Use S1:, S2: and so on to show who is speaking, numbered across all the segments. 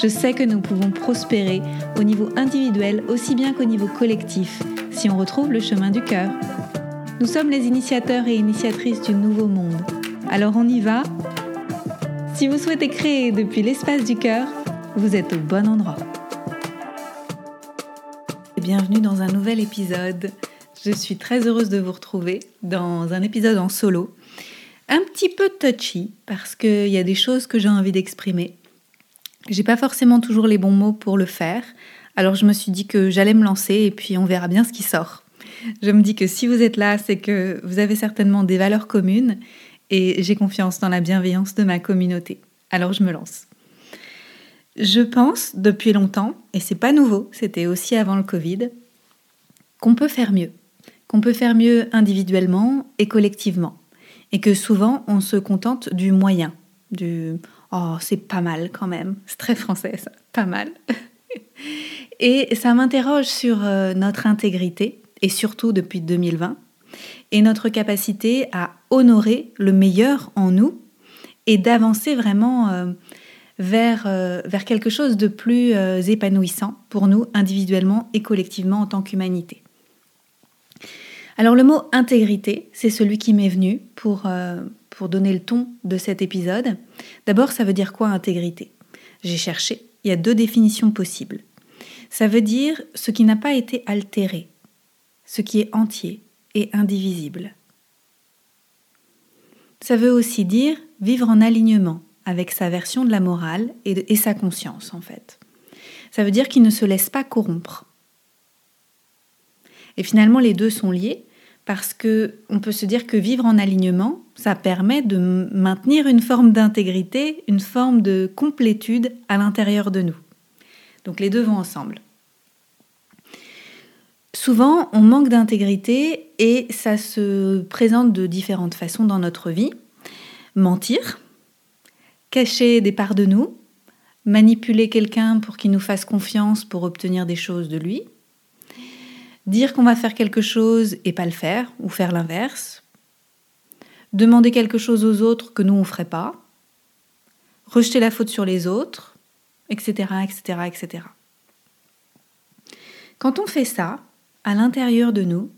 S1: Je sais que nous pouvons prospérer au niveau individuel aussi bien qu'au niveau collectif si on retrouve le chemin du cœur. Nous sommes les initiateurs et initiatrices du nouveau monde. Alors on y va Si vous souhaitez créer depuis l'espace du cœur, vous êtes au bon endroit. Bienvenue dans un nouvel épisode. Je suis très heureuse de vous retrouver dans un épisode en solo un petit peu touchy parce qu'il y a des choses que j'ai envie d'exprimer. J'ai pas forcément toujours les bons mots pour le faire, alors je me suis dit que j'allais me lancer et puis on verra bien ce qui sort. Je me dis que si vous êtes là, c'est que vous avez certainement des valeurs communes et j'ai confiance dans la bienveillance de ma communauté. Alors je me lance. Je pense depuis longtemps, et c'est pas nouveau, c'était aussi avant le Covid, qu'on peut faire mieux. Qu'on peut faire mieux individuellement et collectivement et que souvent on se contente du moyen, du oh c'est pas mal quand même, c'est très français ça, pas mal. et ça m'interroge sur euh, notre intégrité et surtout depuis 2020 et notre capacité à honorer le meilleur en nous et d'avancer vraiment euh, vers, euh, vers quelque chose de plus épanouissant pour nous individuellement et collectivement en tant qu'humanité. Alors le mot intégrité, c'est celui qui m'est venu pour, pour donner le ton de cet épisode. D'abord, ça veut dire quoi intégrité? J'ai cherché, il y a deux définitions possibles. Ça veut dire ce qui n'a pas été altéré, ce qui est entier et indivisible. Ça veut aussi dire vivre en alignement avec sa version de la morale et, et sa conscience en fait. Ça veut dire qu'il ne se laisse pas corrompre. Et finalement, les deux sont liés parce que on peut se dire que vivre en alignement, ça permet de maintenir une forme d'intégrité, une forme de complétude à l'intérieur de nous. Donc les deux vont ensemble. Souvent, on manque d'intégrité et ça se présente de différentes façons dans notre vie. Mentir, cacher des parts de nous, manipuler quelqu'un pour qu'il nous fasse confiance pour obtenir des choses de lui, dire qu'on va faire quelque chose et pas le faire, ou faire l'inverse, demander quelque chose aux autres que nous on ne ferait pas, rejeter la faute sur les autres, etc., etc., etc. Quand on fait ça, à l'intérieur de nous,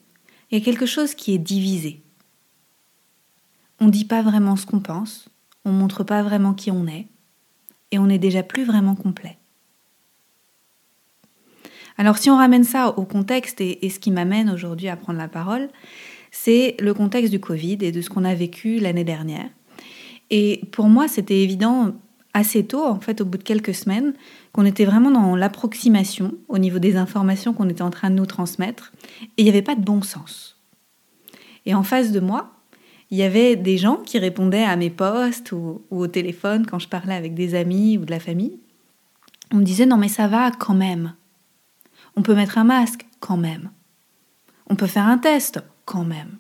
S1: il y a quelque chose qui est divisé. On ne dit pas vraiment ce qu'on pense, on ne montre pas vraiment qui on est, et on n'est déjà plus vraiment complet. Alors si on ramène ça au contexte et, ce qui m'amène aujourd'hui à prendre la parole, c'est le contexte du Covid et de ce qu'on a vécu l'année dernière. Et pour moi, c'était évident assez tôt, en fait, au bout de quelques semaines, qu'on était vraiment dans l'approximation au niveau des informations qu'on était en train de nous transmettre, et il n'y avait pas de bon sens. Et en face de moi, il y avait des gens qui répondaient à mes posts ou, ou, au téléphone quand je parlais avec des amis ou de la famille. On me disait non mais ça va quand même. On peut mettre un masque quand même. On peut faire un test quand même.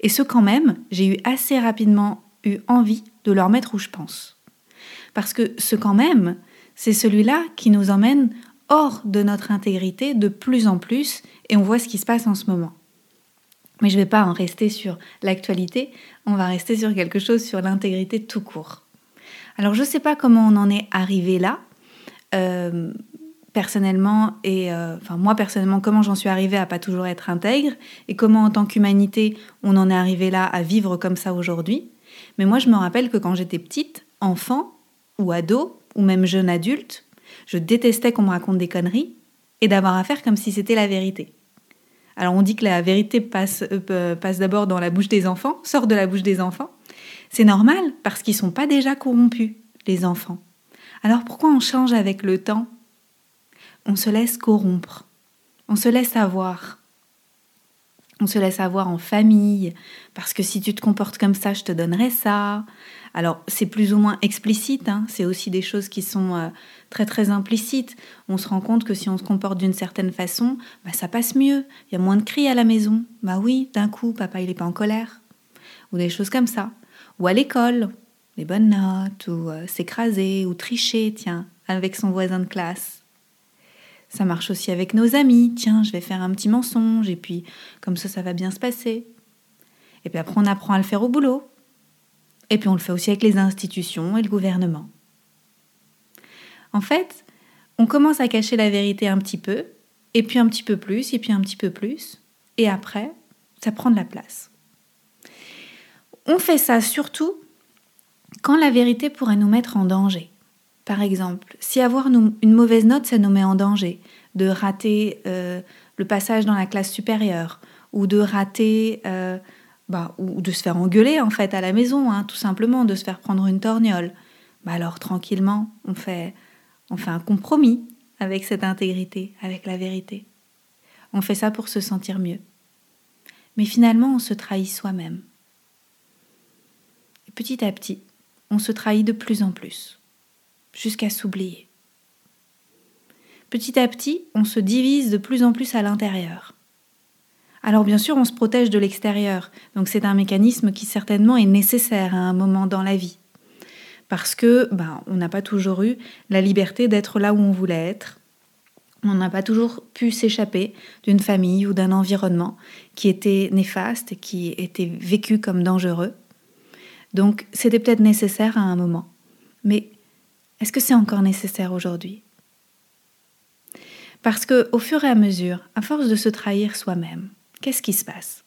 S1: Et ce quand même, j'ai eu assez rapidement eu envie de leur mettre où je pense. Parce que ce quand même, c'est celui-là qui nous emmène hors de notre intégrité de plus en plus et on voit ce qui se passe en ce moment. Mais je ne vais pas en rester sur l'actualité, on va rester sur quelque chose sur l'intégrité tout court. Alors je ne sais pas comment on en est arrivé là. Euh, personnellement et euh, enfin moi personnellement comment j'en suis arrivée à pas toujours être intègre et comment en tant qu'humanité on en est arrivé là à vivre comme ça aujourd'hui. Mais moi je me rappelle que quand j'étais petite, enfant ou ado ou même jeune adulte, je détestais qu'on me raconte des conneries et d'avoir à faire comme si c'était la vérité. Alors on dit que la vérité passe, euh, passe d'abord dans la bouche des enfants, sort de la bouche des enfants. C'est normal parce qu'ils sont pas déjà corrompus, les enfants. Alors pourquoi on change avec le temps on se laisse corrompre, on se laisse avoir. On se laisse avoir en famille, parce que si tu te comportes comme ça, je te donnerai ça. Alors, c'est plus ou moins explicite, hein. c'est aussi des choses qui sont euh, très très implicites. On se rend compte que si on se comporte d'une certaine façon, bah, ça passe mieux. Il y a moins de cris à la maison. Bah oui, d'un coup, papa, il n'est pas en colère. Ou des choses comme ça. Ou à l'école, les bonnes notes, ou euh, s'écraser, ou tricher, tiens, avec son voisin de classe. Ça marche aussi avec nos amis. Tiens, je vais faire un petit mensonge et puis comme ça, ça va bien se passer. Et puis après, on apprend à le faire au boulot. Et puis on le fait aussi avec les institutions et le gouvernement. En fait, on commence à cacher la vérité un petit peu, et puis un petit peu plus, et puis un petit peu plus, et après, ça prend de la place. On fait ça surtout quand la vérité pourrait nous mettre en danger. Par exemple, si avoir une mauvaise note, ça nous met en danger, de rater euh, le passage dans la classe supérieure, ou de rater, euh, bah, ou de se faire engueuler en fait à la maison, hein, tout simplement, de se faire prendre une torgnole. Bah alors tranquillement, on fait, on un compromis avec cette intégrité, avec la vérité. On fait ça pour se sentir mieux. Mais finalement, on se trahit soi-même. Et petit à petit, on se trahit de plus en plus jusqu'à s'oublier. Petit à petit, on se divise de plus en plus à l'intérieur. Alors bien sûr, on se protège de l'extérieur, donc c'est un mécanisme qui certainement est nécessaire à un moment dans la vie. Parce que ben, on n'a pas toujours eu la liberté d'être là où on voulait être. On n'a pas toujours pu s'échapper d'une famille ou d'un environnement qui était néfaste, qui était vécu comme dangereux. Donc c'était peut-être nécessaire à un moment. Mais est-ce que c'est encore nécessaire aujourd'hui? Parce que au fur et à mesure, à force de se trahir soi-même, qu'est-ce qui se passe?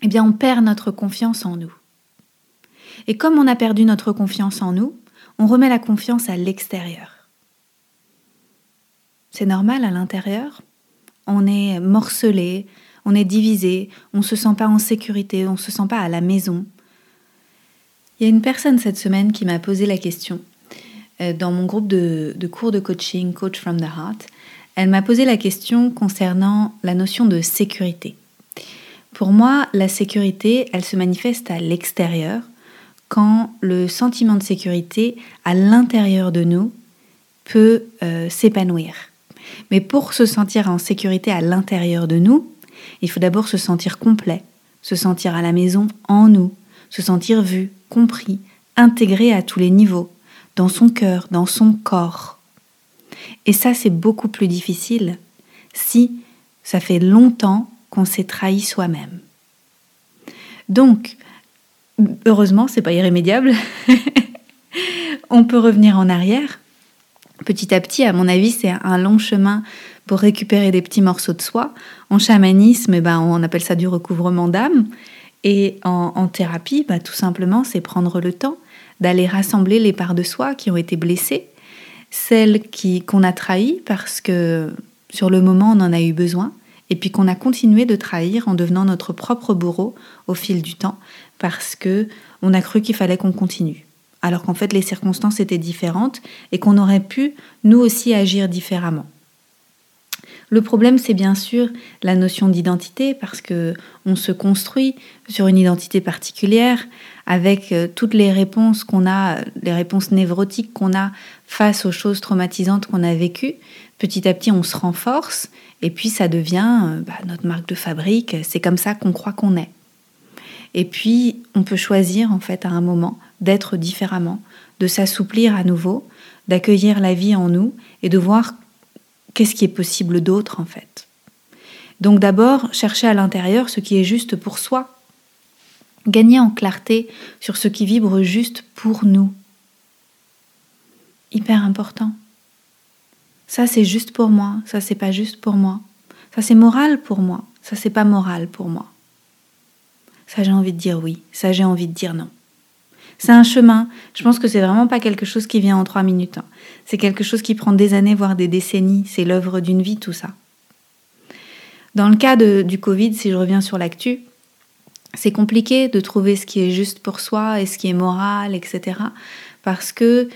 S1: Eh bien, on perd notre confiance en nous. Et comme on a perdu notre confiance en nous, on remet la confiance à l'extérieur. C'est normal à l'intérieur. On est morcelé, on est divisé, on ne se sent pas en sécurité, on ne se sent pas à la maison. Il y a une personne cette semaine qui m'a posé la question dans mon groupe de, cours de coaching, Coach from the Heart, elle m'a posé la question concernant la notion de sécurité. Pour moi, la sécurité, elle se manifeste à l'extérieur quand le sentiment de sécurité à l'intérieur de nous peut euh, s'épanouir. Mais pour se sentir en sécurité à l'intérieur de nous, il faut d'abord se sentir complet, se sentir à la maison en nous, se sentir vu, compris, intégré à tous les niveaux, dans son cœur, dans son corps. Et ça, c'est beaucoup plus difficile si ça fait longtemps qu'on s'est trahi soi-même. Donc, heureusement, c'est pas irrémédiable. on peut revenir en arrière. Petit à petit, à mon avis, c'est un long chemin pour récupérer des petits morceaux de soi. En chamanisme, eh ben, on appelle ça du recouvrement d'âme. Et en, thérapie, bah, tout simplement, c'est prendre le temps d'aller rassembler les parts de soi qui ont été blessées, celles qui, qu'on a trahies parce que sur le moment on en a eu besoin, et puis qu'on a continué de trahir en devenant notre propre bourreau au fil du temps parce que on a cru qu'il fallait qu'on continue. Alors qu'en fait les circonstances étaient différentes et qu'on aurait pu nous aussi agir différemment. Le problème, c'est bien sûr la notion d'identité, parce que on se construit sur une identité particulière, avec euh, toutes les réponses qu'on a, les réponses névrotiques qu'on a face aux choses traumatisantes qu'on a vécues. Petit à petit, on se renforce, et puis ça devient euh, bah, notre marque de fabrique. C'est comme ça qu'on croit qu'on est. Et puis, on peut choisir en fait à un moment d'être différemment, de s'assouplir à nouveau, d'accueillir la vie en nous et de voir qu'est-ce qui est possible d'autre en fait? Donc d'abord, chercher à l'intérieur ce qui est juste pour soi. Gagner en clarté sur ce qui vibre juste pour nous. Hyper important. Ça c'est juste pour moi, ça c'est pas juste pour moi. Ça c'est moral pour moi, ça c'est pas moral pour moi. Ça j'ai envie de dire oui, ça j'ai envie de dire non. C'est un chemin. Je pense que c'est vraiment pas quelque chose qui vient en trois minutes. Hein. C'est quelque chose qui prend des années, voire des décennies. C'est l'œuvre d'une vie, tout ça. Dans le cas du Covid, si je reviens sur l'actu, c'est compliqué de trouver ce qui est juste pour soi et ce qui est moral, etc. Parce que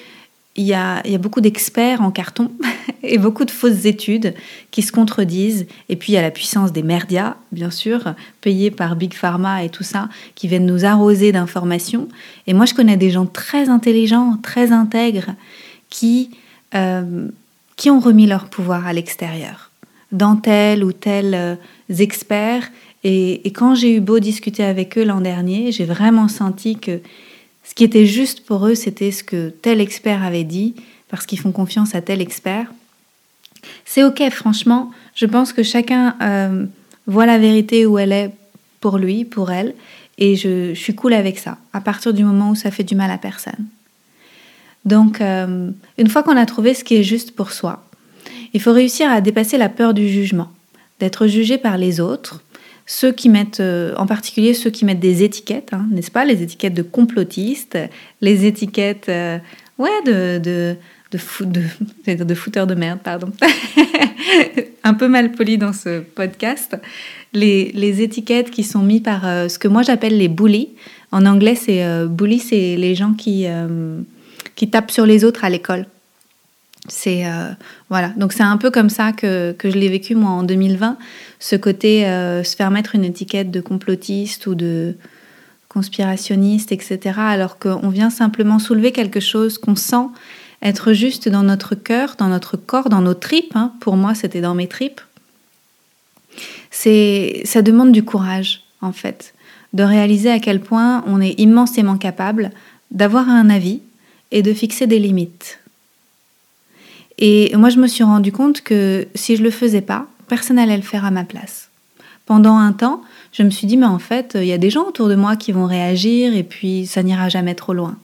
S1: il y a, beaucoup d'experts en carton et beaucoup de fausses études qui se contredisent. Et puis il y a la puissance des merdias, bien sûr, payés par Big Pharma et tout ça, qui viennent nous arroser d'informations. Et moi, je connais des gens très intelligents, très intègres, qui, euh, qui ont remis leur pouvoir à l'extérieur, dans tel ou tel euh, experts. Et, et quand j'ai eu beau discuter avec eux l'an dernier, j'ai vraiment senti que ce qui était juste pour eux, c'était ce que tel expert avait dit, parce qu'ils font confiance à tel expert. C'est ok, franchement, je pense que chacun euh, voit la vérité où elle est pour lui, pour elle, et je, suis cool avec ça, à partir du moment où ça fait du mal à personne. Donc, euh, une fois qu'on a trouvé ce qui est juste pour soi, il faut réussir à dépasser la peur du jugement, d'être jugé par les autres, ceux qui mettent, euh, en particulier ceux qui mettent des étiquettes, hein, n'est-ce pas Les étiquettes de complotistes, les étiquettes, euh, ouais, de, de, de, de, de fouteurs de merde, pardon. Un peu mal poli dans ce podcast. Les, les étiquettes qui sont mises par euh, ce que moi j'appelle les bullies. En anglais, c'est bully, c'est les gens qui, qui tapent sur les autres à l'école. C'est voilà, donc c'est un peu comme ça que, que je l'ai vécu moi en 2020 ce côté euh, se faire mettre une étiquette de complotiste ou de conspirationniste, etc., alors qu'on vient simplement soulever quelque chose qu'on sent être juste dans notre cœur, dans notre corps, dans nos tripes. Hein. Pour moi, c'était dans mes tripes. C'est, ça demande du courage, en fait, de réaliser à quel point on est immensément capable d'avoir un avis et de fixer des limites. Et moi, je me suis rendu compte que si je le faisais pas, personne n'allait le faire à ma place. Pendant un temps, je me suis dit, mais en fait, il y a des gens autour de moi qui vont réagir et puis ça n'ira jamais trop loin.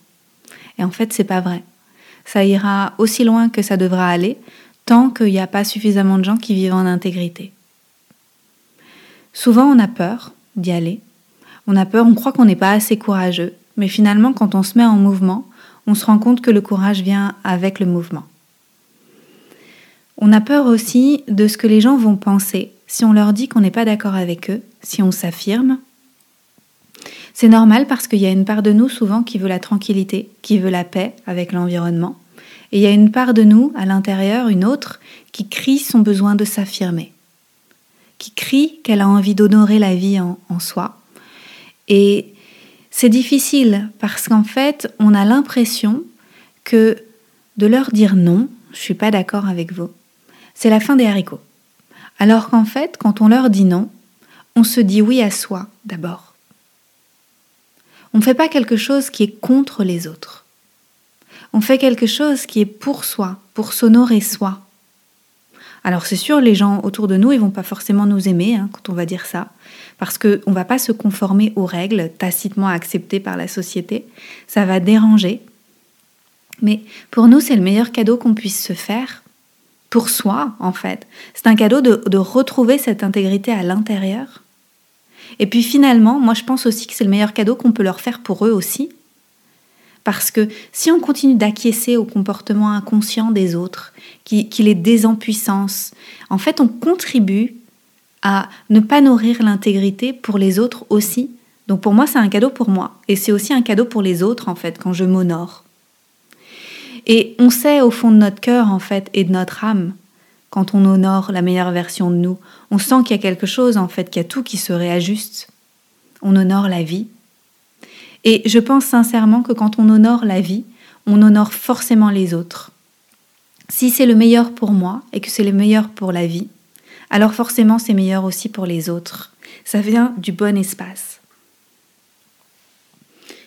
S1: Et en fait, c'est pas vrai. Ça ira aussi loin que ça devra aller tant qu'il n'y a pas suffisamment de gens qui vivent en intégrité. Souvent, on a peur d'y aller. On a peur, on croit qu'on n'est pas assez courageux. Mais finalement, quand on se met en mouvement, on se rend compte que le courage vient avec le mouvement. On a peur aussi de ce que les gens vont penser si on leur dit qu'on n'est pas d'accord avec eux, si on s'affirme. C'est normal parce qu'il y a une part de nous souvent qui veut la tranquillité, qui veut la paix avec l'environnement. Et il y a une part de nous, à l'intérieur, une autre, qui crie son besoin de s'affirmer, qui crie qu'elle a envie d'honorer la vie en, soi. Et c'est difficile parce qu'en fait, on a l'impression que de leur dire non, je suis pas d'accord avec vous, c'est la fin des haricots. Alors qu'en fait, quand on leur dit non, on se dit oui à soi d'abord. On ne fait pas quelque chose qui est contre les autres. On fait quelque chose qui est pour soi, pour s'honorer soi. Alors c'est sûr, les gens autour de nous, ils vont pas forcément nous aimer hein, quand on va dire ça, parce qu'on ne va pas se conformer aux règles tacitement acceptées par la société. Ça va déranger. Mais pour nous, c'est le meilleur cadeau qu'on puisse se faire pour soi, en fait. C'est un cadeau de, retrouver cette intégrité à l'intérieur. Et puis finalement, moi je pense aussi que c'est le meilleur cadeau qu'on peut leur faire pour eux aussi. Parce que si on continue d'acquiescer au comportement inconscient des autres, qui, les désempuissance, en fait on contribue à ne pas nourrir l'intégrité pour les autres aussi. Donc pour moi c'est un cadeau pour moi. Et c'est aussi un cadeau pour les autres en fait quand je m'honore. Et on sait au fond de notre cœur, en fait, et de notre âme, quand on honore la meilleure version de nous, on sent qu'il y a quelque chose, en fait, qu'il y a tout qui se réajuste. On honore la vie. Et je pense sincèrement que quand on honore la vie, on honore forcément les autres. Si c'est le meilleur pour moi et que c'est le meilleur pour la vie, alors forcément c'est meilleur aussi pour les autres. Ça vient du bon espace.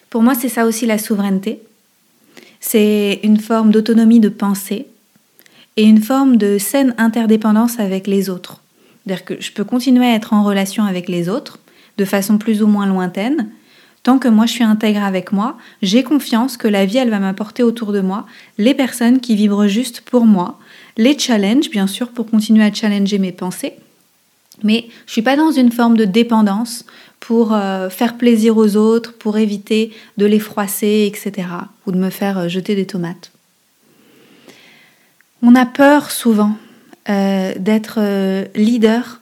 S1: Pour moi, c'est ça aussi la souveraineté. C'est une forme d'autonomie de pensée et une forme de saine interdépendance avec les autres. C'est-à-dire que je peux continuer à être en relation avec les autres de façon plus ou moins lointaine. Tant que moi je suis intègre avec moi, j'ai confiance que la vie elle va m'apporter autour de moi les personnes qui vibrent juste pour moi, les challenges bien sûr pour continuer à challenger mes pensées. Mais je suis pas dans une forme de dépendance pour euh, faire plaisir aux autres, pour éviter de les froisser, etc. Ou de me faire euh, jeter des tomates. On a peur souvent euh, d'être leader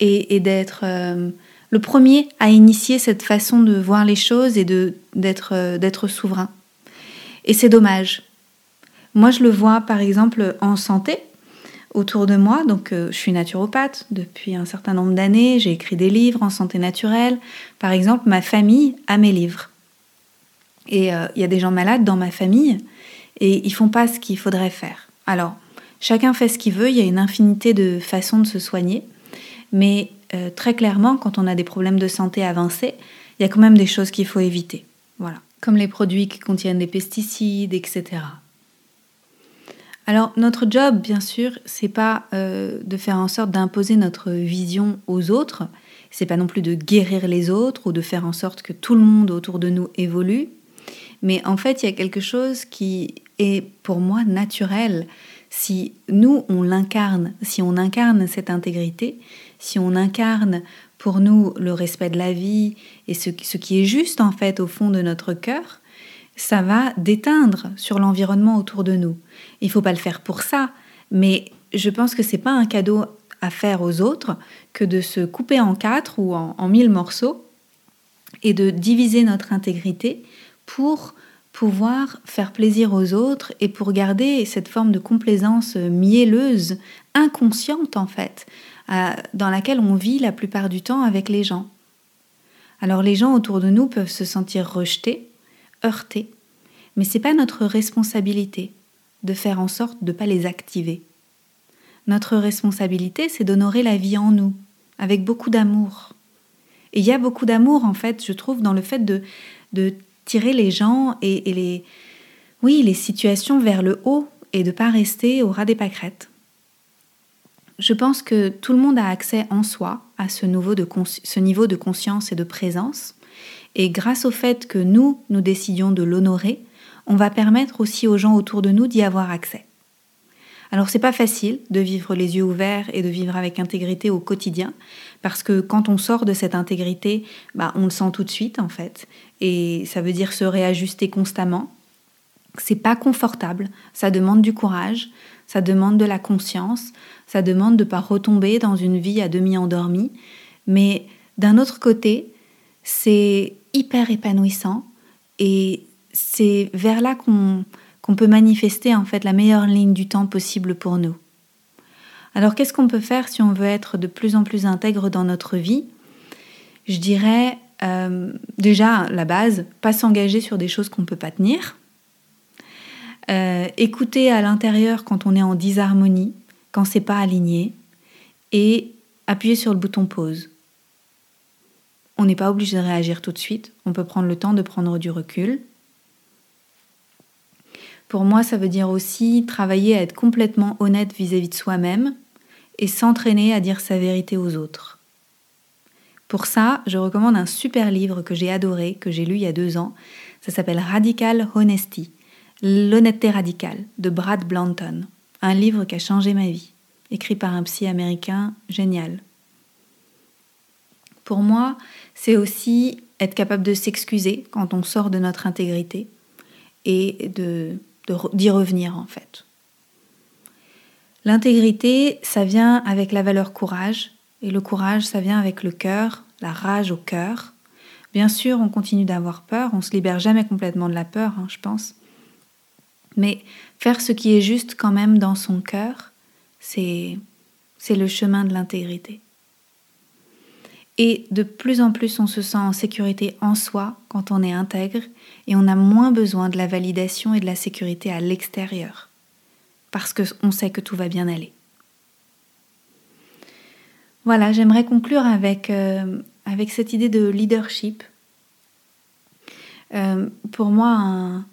S1: et, d'être le premier à initier cette façon de voir les choses et d'être souverain. Et c'est dommage. Moi, je le vois par exemple en santé autour de moi. Donc, euh, je suis naturopathe depuis un certain nombre d'années. J'ai écrit des livres en santé naturelle. Par exemple, ma famille a mes livres. Et euh, il y a des gens malades dans ma famille et ils font pas ce qu'il faudrait faire. Alors, chacun fait ce qu'il veut. Il y a une infinité de façons de se soigner. Mais euh, très clairement, quand on a des problèmes de santé avancés, il y a quand même des choses qu'il faut éviter. Voilà. Comme les produits qui contiennent des pesticides, etc. Alors notre job, bien sûr, c'est pas euh, de faire en sorte d'imposer notre vision aux autres. C'est pas non plus de guérir les autres ou de faire en sorte que tout le monde autour de nous évolue. Mais en fait, il y a quelque chose qui est pour moi naturel. Si nous, on l'incarne, si on incarne cette intégrité, si on incarne pour nous le respect de la vie et ce, ce qui est juste en fait au fond de notre cœur, ça va déteindre sur l'environnement autour de nous. Il faut pas le faire pour ça, mais je pense que c'est pas un cadeau à faire aux autres que de se couper en quatre ou en, mille morceaux et de diviser notre intégrité pour pouvoir faire plaisir aux autres et pour garder cette forme de complaisance mielleuse, inconsciente en fait, dans laquelle on vit la plupart du temps avec les gens. Alors les gens autour de nous peuvent se sentir rejetés, heurtés, mais c'est pas notre responsabilité de faire en sorte de ne pas les activer. Notre responsabilité, c'est d'honorer la vie en nous, avec beaucoup d'amour. Et il y a beaucoup d'amour, en fait, je trouve, dans le fait de, de tirer les gens et, les, oui, les situations vers le haut et de ne pas rester au ras des pâquerettes. Je pense que tout le monde a accès en soi à ce ce niveau de conscience et de présence. Et grâce au fait que nous, nous décidions de l'honorer, on va permettre aussi aux gens autour de nous d'y avoir accès. Alors c'est pas facile de vivre les yeux ouverts et de vivre avec intégrité au quotidien, parce que quand on sort de cette intégrité, bah, on le sent tout de suite en fait, et ça veut dire se réajuster constamment. C'est pas confortable, ça demande du courage, ça demande de la conscience, ça demande de ne pas retomber dans une vie à demi endormie, mais d'un autre côté, c'est hyper épanouissant et c'est vers là qu'on peut manifester en fait la meilleure ligne du temps possible pour nous. Alors qu'est-ce qu'on peut faire si on veut être de plus en plus intègre dans notre vie? Je dirais euh, déjà la base, pas s'engager sur des choses qu'on ne peut pas tenir. Euh, écouter à l'intérieur quand on est en disharmonie, quand c'est pas aligné, et appuyer sur le bouton pause. On n'est pas obligé de réagir tout de suite, on peut prendre le temps de prendre du recul, pour moi, ça veut dire aussi travailler à être complètement honnête vis-à-vis de soi-même et s'entraîner à dire sa vérité aux autres. Pour ça, je recommande un super livre que j'ai adoré, que j'ai lu il y a deux ans. Ça s'appelle Radical Honesty, l'honnêteté radicale de Brad Blanton. Un livre qui a changé ma vie, écrit par un psy américain génial. Pour moi, c'est aussi être capable de s'excuser quand on sort de notre intégrité et d'y revenir en fait. L'intégrité, ça vient avec la valeur courage, et le courage, ça vient avec le cœur, la rage au cœur. Bien sûr, on continue d'avoir peur, on se libère jamais complètement de la peur, hein, je pense. Mais faire ce qui est juste quand même dans son cœur, c'est le chemin de l'intégrité. Et de plus en plus, on se sent en sécurité en soi quand on est intègre et on a moins besoin de la validation et de la sécurité à l'extérieur parce qu'on sait que tout va bien aller. Voilà, j'aimerais conclure avec, euh, avec cette idée de leadership. Euh, pour, moi,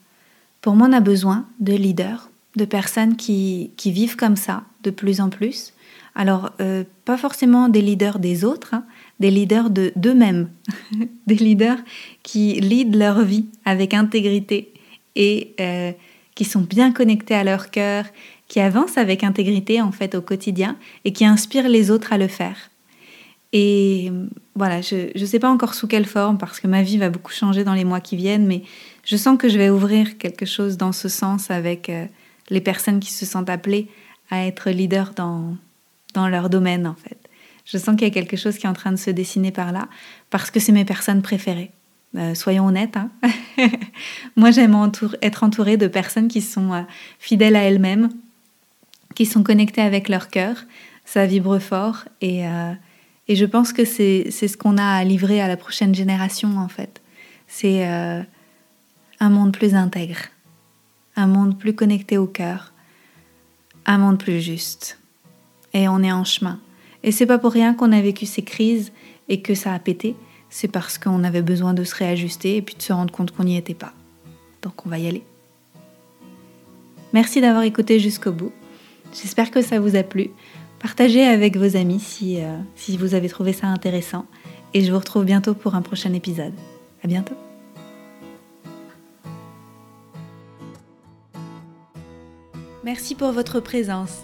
S1: pour moi, on a besoin de leaders, de personnes qui, qui vivent comme ça de plus en plus. Alors, euh, pas forcément des leaders des autres, hein, des leaders de d'eux-mêmes, des leaders qui leadent leur vie avec intégrité et euh, qui sont bien connectés à leur cœur, qui avancent avec intégrité en fait au quotidien et qui inspirent les autres à le faire. Et voilà, je ne sais pas encore sous quelle forme parce que ma vie va beaucoup changer dans les mois qui viennent, mais je sens que je vais ouvrir quelque chose dans ce sens avec euh, les personnes qui se sentent appelées à être leaders dans, dans leur domaine en fait. Je sens qu'il y a quelque chose qui est en train de se dessiner par là, parce que c'est mes personnes préférées. Euh, soyons honnêtes. Hein. Moi, j'aime être entourée de personnes qui sont euh, fidèles à elles-mêmes, qui sont connectées avec leur cœur. Ça vibre fort et, euh, et je pense que c'est ce qu'on a à livrer à la prochaine génération en fait. C'est un monde plus intègre, un monde plus connecté au cœur, un monde plus juste. Et on est en chemin. Et c'est pas pour rien qu'on a vécu ces crises et que ça a pété c'est parce qu'on avait besoin de se réajuster et puis de se rendre compte qu'on n'y était pas. Donc on va y aller. Merci d'avoir écouté jusqu'au bout. J'espère que ça vous a plu. Partagez avec vos amis si, euh, si vous avez trouvé ça intéressant. Et je vous retrouve bientôt pour un prochain épisode. À bientôt. Merci pour votre présence.